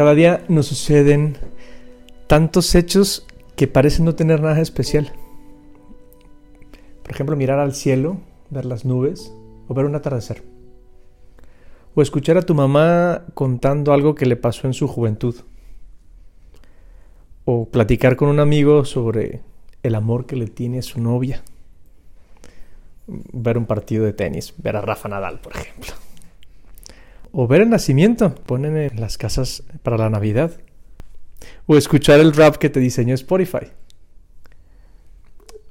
Cada día nos suceden tantos hechos que parecen no tener nada especial. Por ejemplo, mirar al cielo, ver las nubes o ver un atardecer. O escuchar a tu mamá contando algo que le pasó en su juventud. O platicar con un amigo sobre el amor que le tiene a su novia. Ver un partido de tenis, ver a Rafa Nadal, por ejemplo. O ver el nacimiento, ponen en las casas para la Navidad. O escuchar el rap que te diseñó Spotify.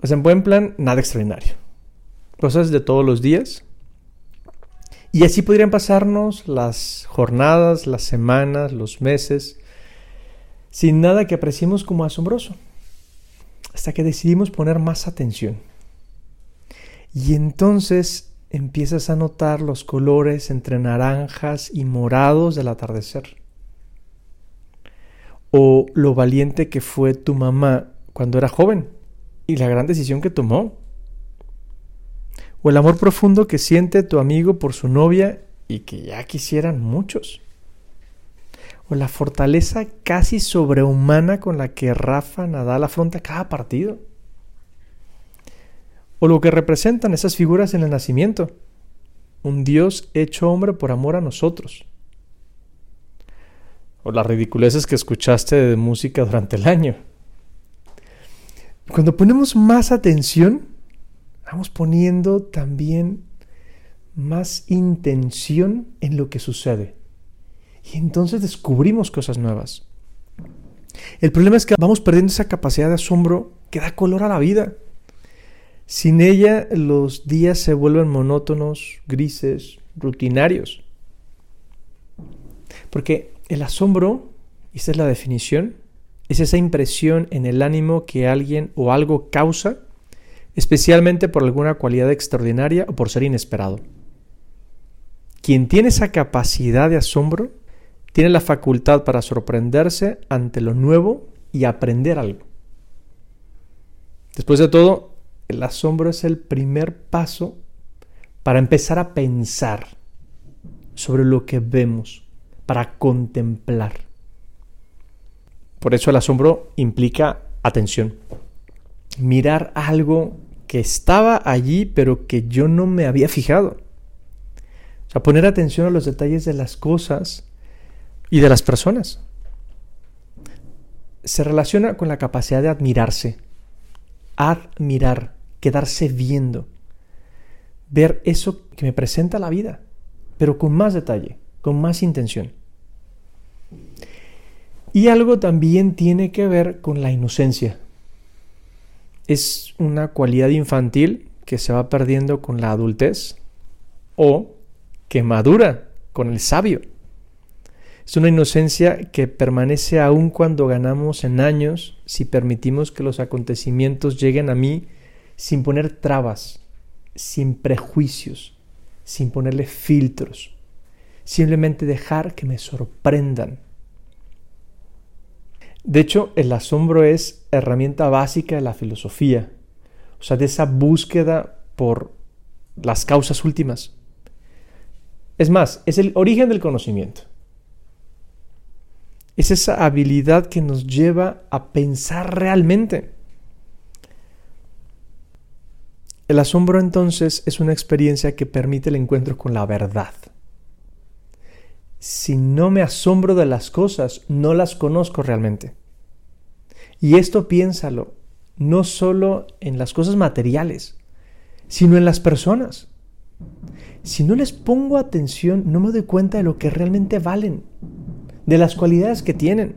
Pues en buen plan, nada extraordinario. Cosas de todos los días. Y así podrían pasarnos las jornadas, las semanas, los meses, sin nada que apreciemos como asombroso. Hasta que decidimos poner más atención. Y entonces empiezas a notar los colores entre naranjas y morados del atardecer. O lo valiente que fue tu mamá cuando era joven y la gran decisión que tomó. O el amor profundo que siente tu amigo por su novia y que ya quisieran muchos. O la fortaleza casi sobrehumana con la que Rafa Nadal afronta cada partido o lo que representan esas figuras en el nacimiento. Un Dios hecho hombre por amor a nosotros. O las ridiculeces que escuchaste de música durante el año. Cuando ponemos más atención, vamos poniendo también más intención en lo que sucede. Y entonces descubrimos cosas nuevas. El problema es que vamos perdiendo esa capacidad de asombro que da color a la vida. Sin ella los días se vuelven monótonos, grises, rutinarios. Porque el asombro, esta es la definición, es esa impresión en el ánimo que alguien o algo causa, especialmente por alguna cualidad extraordinaria o por ser inesperado. Quien tiene esa capacidad de asombro tiene la facultad para sorprenderse ante lo nuevo y aprender algo. Después de todo, el asombro es el primer paso para empezar a pensar sobre lo que vemos, para contemplar. Por eso el asombro implica atención. Mirar algo que estaba allí pero que yo no me había fijado. O sea, poner atención a los detalles de las cosas y de las personas. Se relaciona con la capacidad de admirarse, admirar, quedarse viendo, ver eso que me presenta la vida, pero con más detalle, con más intención. Y algo también tiene que ver con la inocencia. Es una cualidad infantil que se va perdiendo con la adultez o que madura con el sabio. Es una inocencia que permanece aún cuando ganamos en años si permitimos que los acontecimientos lleguen a mí sin poner trabas, sin prejuicios, sin ponerle filtros. Simplemente dejar que me sorprendan. De hecho, el asombro es herramienta básica de la filosofía, o sea, de esa búsqueda por las causas últimas. Es más, es el origen del conocimiento. Es esa habilidad que nos lleva a pensar realmente. El asombro entonces es una experiencia que permite el encuentro con la verdad. Si no me asombro de las cosas, no las conozco realmente. Y esto piénsalo, no solo en las cosas materiales, sino en las personas. Si no les pongo atención, no me doy cuenta de lo que realmente valen de las cualidades que tienen.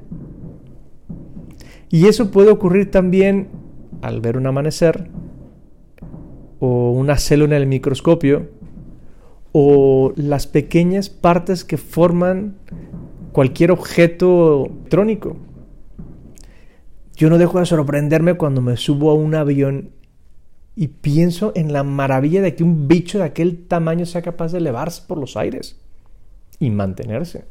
Y eso puede ocurrir también al ver un amanecer, o una célula en el microscopio, o las pequeñas partes que forman cualquier objeto electrónico. Yo no dejo de sorprenderme cuando me subo a un avión y pienso en la maravilla de que un bicho de aquel tamaño sea capaz de elevarse por los aires y mantenerse.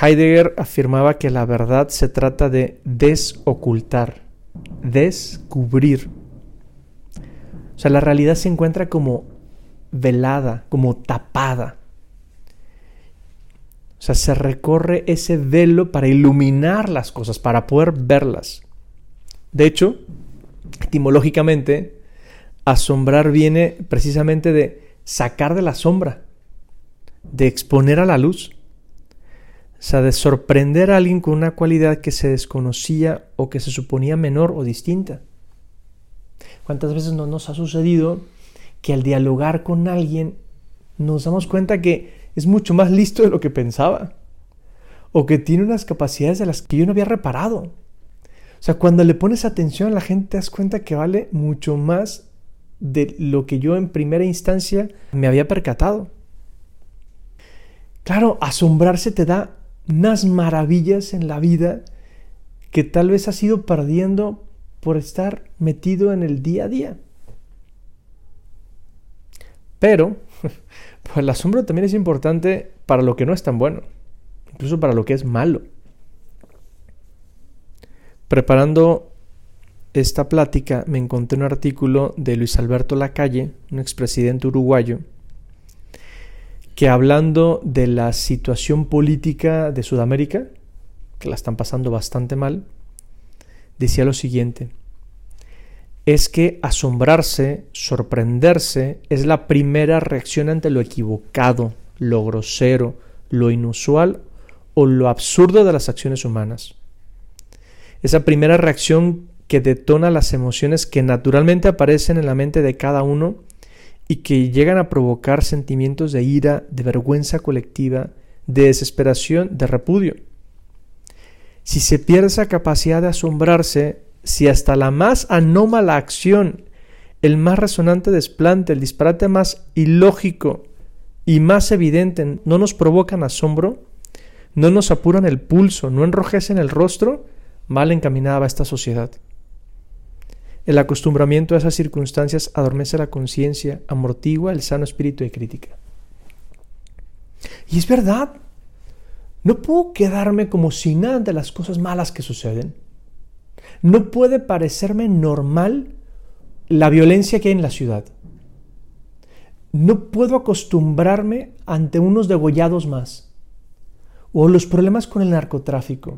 Heidegger afirmaba que la verdad se trata de desocultar, descubrir. O sea, la realidad se encuentra como velada, como tapada. O sea, se recorre ese velo para iluminar las cosas, para poder verlas. De hecho, etimológicamente, asombrar viene precisamente de sacar de la sombra, de exponer a la luz. O sea, de sorprender a alguien con una cualidad que se desconocía o que se suponía menor o distinta. ¿Cuántas veces no nos ha sucedido que al dialogar con alguien nos damos cuenta que es mucho más listo de lo que pensaba. O que tiene unas capacidades de las que yo no había reparado. O sea, cuando le pones atención a la gente te das cuenta que vale mucho más de lo que yo en primera instancia me había percatado. Claro, asombrarse te da unas maravillas en la vida que tal vez has ido perdiendo por estar metido en el día a día. Pero pues el asombro también es importante para lo que no es tan bueno, incluso para lo que es malo. Preparando esta plática me encontré un artículo de Luis Alberto Lacalle, un expresidente uruguayo, que hablando de la situación política de Sudamérica, que la están pasando bastante mal, decía lo siguiente, es que asombrarse, sorprenderse, es la primera reacción ante lo equivocado, lo grosero, lo inusual o lo absurdo de las acciones humanas. Esa primera reacción que detona las emociones que naturalmente aparecen en la mente de cada uno y que llegan a provocar sentimientos de ira, de vergüenza colectiva, de desesperación, de repudio. Si se pierde esa capacidad de asombrarse, si hasta la más anómala acción, el más resonante desplante, el disparate más ilógico y más evidente no nos provocan asombro, no nos apuran el pulso, no enrojecen el rostro, mal encaminada va esta sociedad. El acostumbramiento a esas circunstancias adormece la conciencia, amortigua el sano espíritu de crítica. Y es verdad, no puedo quedarme como si nada de las cosas malas que suceden. No puede parecerme normal la violencia que hay en la ciudad. No puedo acostumbrarme ante unos degollados más. O los problemas con el narcotráfico.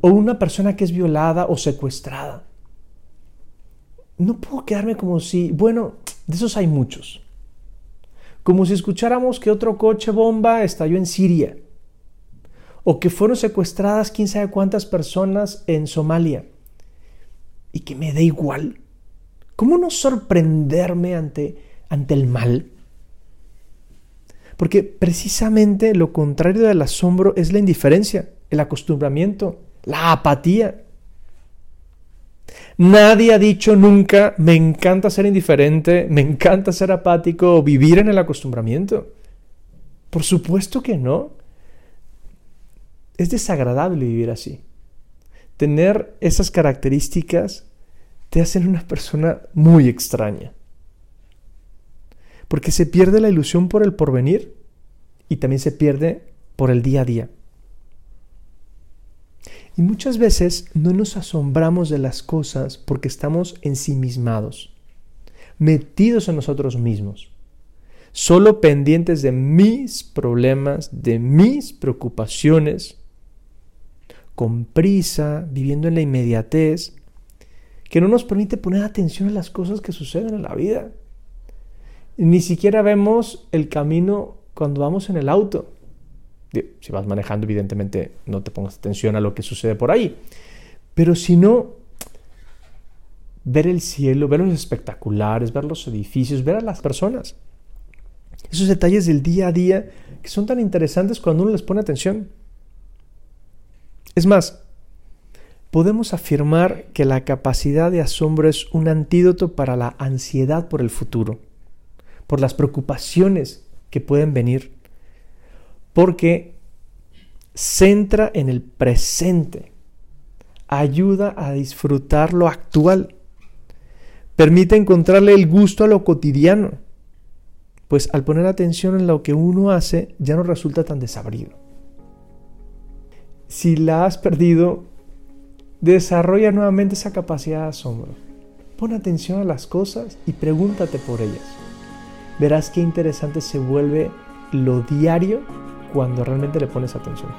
O una persona que es violada o secuestrada. No puedo quedarme como si, bueno, de esos hay muchos. Como si escucháramos que otro coche bomba estalló en Siria. O que fueron secuestradas quién sabe cuántas personas en Somalia y que me da igual. ¿Cómo no sorprenderme ante, ante el mal? Porque precisamente lo contrario del asombro es la indiferencia, el acostumbramiento, la apatía. Nadie ha dicho nunca, me encanta ser indiferente, me encanta ser apático o vivir en el acostumbramiento. Por supuesto que no. Es desagradable vivir así tener esas características te hacen una persona muy extraña. Porque se pierde la ilusión por el porvenir y también se pierde por el día a día. Y muchas veces no nos asombramos de las cosas porque estamos ensimismados, metidos en nosotros mismos, solo pendientes de mis problemas, de mis preocupaciones, con prisa, viviendo en la inmediatez, que no nos permite poner atención a las cosas que suceden en la vida. Ni siquiera vemos el camino cuando vamos en el auto. Si vas manejando, evidentemente no te pongas atención a lo que sucede por ahí. Pero si no, ver el cielo, ver los espectaculares, ver los edificios, ver a las personas. Esos detalles del día a día que son tan interesantes cuando uno les pone atención. Es más, podemos afirmar que la capacidad de asombro es un antídoto para la ansiedad por el futuro, por las preocupaciones que pueden venir, porque centra en el presente, ayuda a disfrutar lo actual, permite encontrarle el gusto a lo cotidiano, pues al poner atención en lo que uno hace ya no resulta tan desabrido si la has perdido, desarrolla nuevamente esa capacidad de asombro. Pon atención a las cosas y pregúntate por ellas. Verás qué interesante se vuelve lo diario cuando realmente le pones atención.